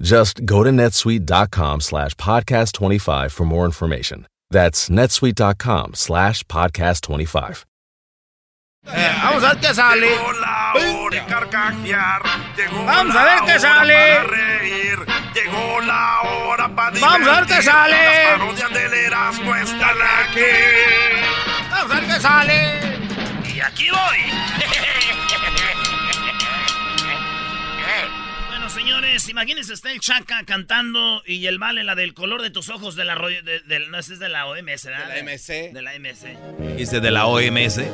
Just go to netsuite.com slash podcast 25 for more information. That's netsuite.com slash podcast 25. Eh, vamos a ver qué sale. Llegó la hora de carcajear. Llegó Vamos la a ver qué sale. para reír. Llegó la hora para Vamos a ver qué divertir. sale. Las parodias del Erasmo están aquí. Vamos a ver qué sale. Y aquí voy. Pues, Señores, imagínense, está el Chaca cantando y el Vale, la del color de tus ojos de la... De, de, no, es de la OMS, ¿verdad? De la MC. La MC. De la OMS? Es eh,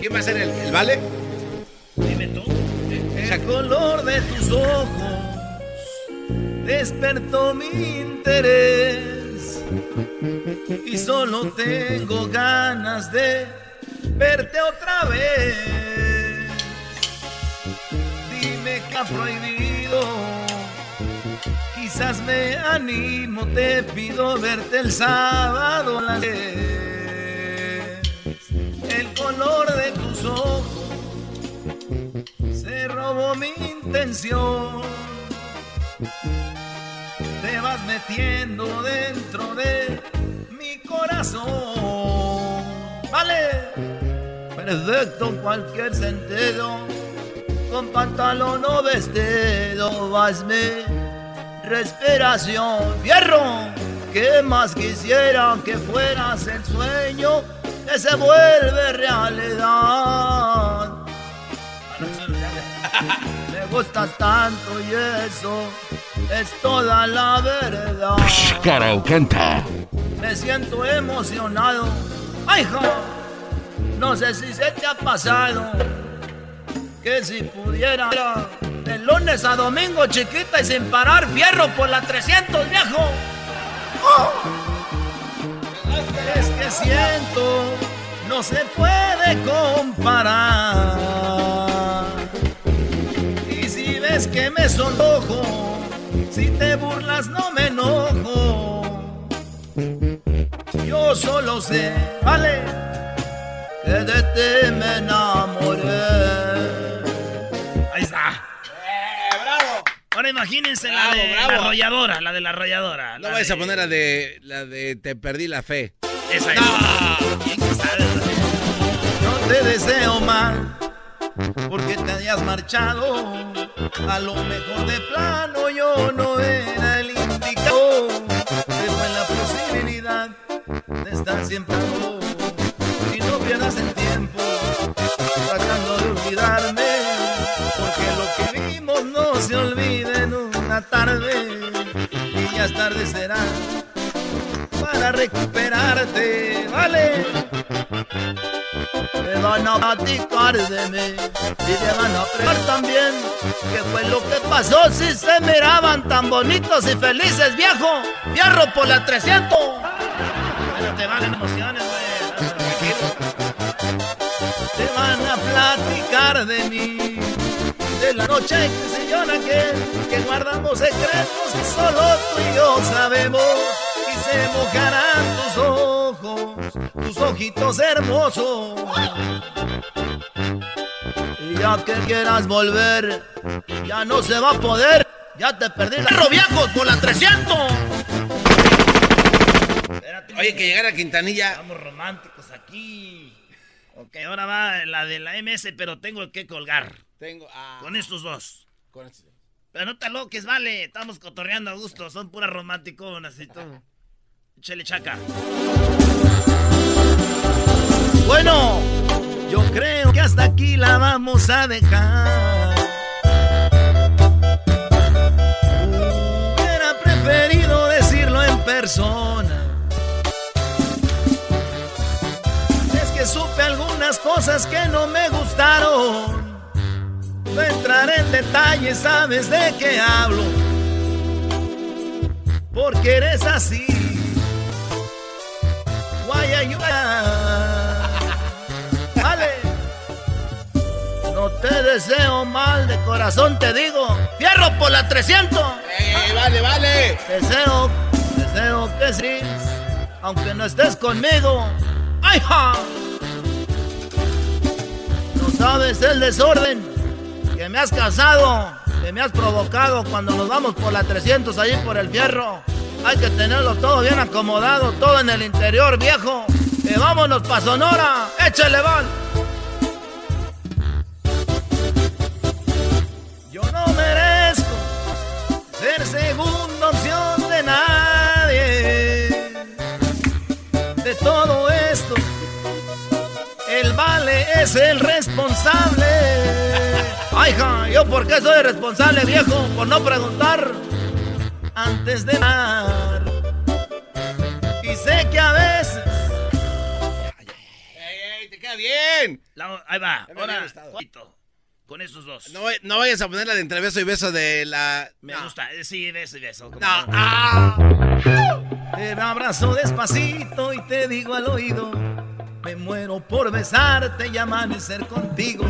¿Quién va a ser el, el Vale? Dime tú. Eh, eh. El color de tus ojos despertó mi interés y solo tengo ganas de verte otra vez. Dime que ha prohibido, quizás me animo, te pido verte el sábado a las 10. El color de tus ojos se robó mi intención. Te vas metiendo dentro de mi corazón. Vale, perfecto en cualquier sentido. Con pantalón o vestido, vasme respiración. Fierro, que más quisiera que fueras el sueño que se vuelve realidad. Me gustas tanto y eso es toda la verdad. Cara canta. Me siento emocionado. ¡Ay, hija! No sé si se te ha pasado que si pudiera de lunes a domingo chiquita y sin parar fierro por la 300 viejo. ¡Oh! Es que siento no se puede comparar. Y si ves que me sonrojo, si te burlas no me enojo. Yo solo sé, vale, de ti me enamoré. Ahí está. Ahora imagínense la Bravo, de bravo. la arrolladora, la de la arrolladora. No la vayas de- a poner la de la de te perdí la fe. Esa es. ¿Quién sabe? No te deseo mal, porque te hayas marchado. A lo mejor de plano yo no era el indicado. Pero en la posibilidad de estar siempre tú. Pierdas el tiempo tratando de olvidarme. Porque lo que vimos no se olvida en una tarde. Y ya es tarde será para recuperarte, ¿vale? Me van a platicar de mí y te van a preguntar también qué fue lo que pasó si se miraban tan bonitos y felices, viejo. Fierro por la 300. Pero te valen emociones, güey. Te van a platicar de mí, de la noche que se llora que, que guardamos secretos que solo tú y yo sabemos y se mojarán tus ojos tus ojitos hermosos. Y ya que quieras volver, ya no se va a poder. Ya te perdí la viejos por la 300. Oye, que llegara a Quintanilla. Estamos románticos aquí. Ok, ahora va la de la MS, pero tengo que colgar. Tengo. Ah, con estos dos. Con estos dos. Pero no te loques, vale. Estamos cotorreando a gusto. Son puras romanticonas y todo. Chele chaca. Bueno, yo creo que hasta aquí la vamos a dejar. Cosas que no me gustaron. No entraré en detalles, sabes de qué hablo. Porque eres así. Guayayuda. Vale. No te deseo mal, de corazón te digo. ¡Fierro por la 300! ¡Eh, vale, vale! Deseo, deseo que sí. Aunque no estés conmigo. ¡Ay, ja! Sabes el desorden que me has casado, que me has provocado cuando nos vamos por la 300 allí por el fierro. Hay que tenerlo todo bien acomodado, todo en el interior, viejo. Que vámonos pa' Sonora, échale, van. Yo no merezco ser segunda opción de nadie. De todo esto, el vale es el responsable. Ay, ¿yo por qué soy responsable, viejo? Por no preguntar antes de dar. Y sé que a veces. ¡Ey, ey! ¡Te queda bien! La- ahí va. Ahora, con estos dos. No, no vayas a poner la de entre beso y beso de la. Me no. gusta. Eh, Sí, beso y beso. no. ¡Ah! Te abrazo despacito y te digo al oído. Me muero por besarte y amanecer contigo.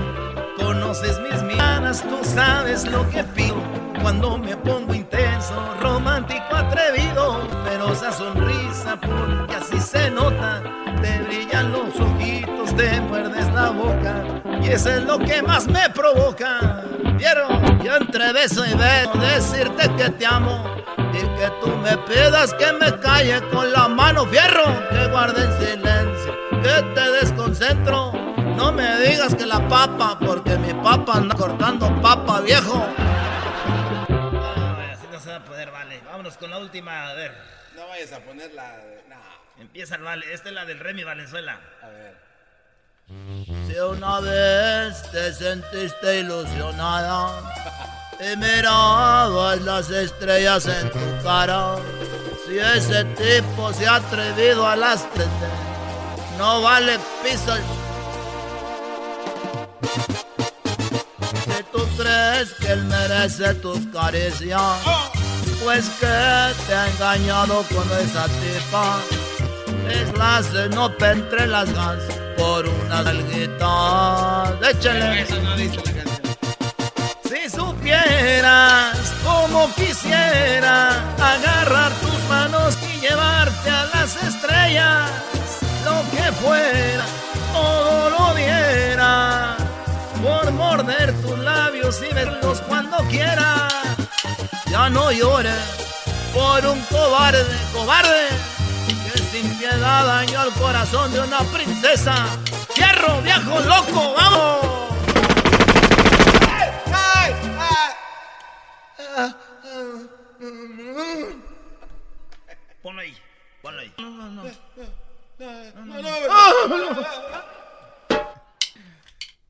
Conoces mis miradas, tú sabes lo que pido. Cuando me pongo intenso, romántico, atrevido. Pero esa sonrisa, porque así se nota. Te brillan los ojitos, te muerdes la boca. Y eso es lo que más me provoca. ¿Vieron? Yo entre beso y beso, decirte que te amo. Y que tú me pidas que me calle con la mano fierro, que guarde en silencio, que te desconcentro. No me digas que la papa, mi papa anda cortando papa, viejo. No, así no se va a poder, vale. Vámonos con la última. A ver. No vayas a poner la. No. Empieza el vale. Esta es la del Remy Valenzuela. A ver. Si una vez te sentiste ilusionada y mirabas las estrellas en tu cara, si ese tipo se ha atrevido a las tres, no vale piso. Si crees que él merece tus caricias, pues que te ha engañado con esa tipa. Es la cenope entre las gas por unas alguitas. Échale. Eso no dice la canción. Si supieras como quisiera agarrar tus manos y llevarte a las estrellas, lo que fuera, todo lo diera por morder tus labios y verlos cuando quiera. Ya no llores por un cobarde, cobarde, que sin piedad dañó al corazón de una princesa. ¡Fierro, viejo loco, vamos! ¡Ay! ¡Ah! Ponlo ahí. Ponlo ahí. No, no,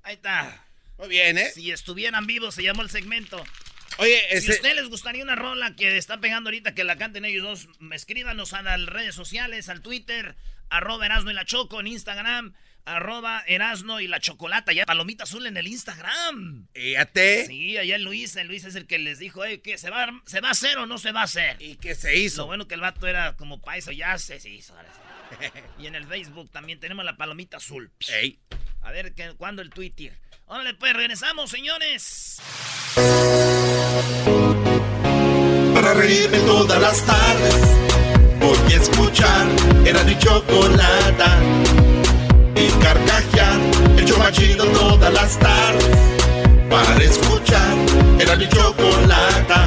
Ahí está. Muy bien, ¿eh? Si estuvieran vivos, se llamó el segmento. Oye, Si a ustedes les gustaría una rola que está pegando ahorita, que la canten ellos dos, escríbanos a las redes sociales, al Twitter, arroba Erasno y la Choco en Instagram, arroba Erasno y la Chocolata, ya palomita azul en el Instagram. Fíjate. Sí, allá el Luis, el Luis es el que les dijo, eh, ¿qué, se, va, ¿se va a hacer o no se va a hacer? ¿Y qué se Lo hizo? bueno que el vato era como paisa, ya se, se hizo. ahora sí. y en el Facebook también tenemos la palomita azul. Ey. A ver, ¿qué- ¿cuándo el Twitter? Órale, pues regresamos, señores. Para reírme todas las tardes. Porque y escuchar. Era mi chocolata y carcajear. El show más chido todas las tardes. Para escuchar. Era mi chocolata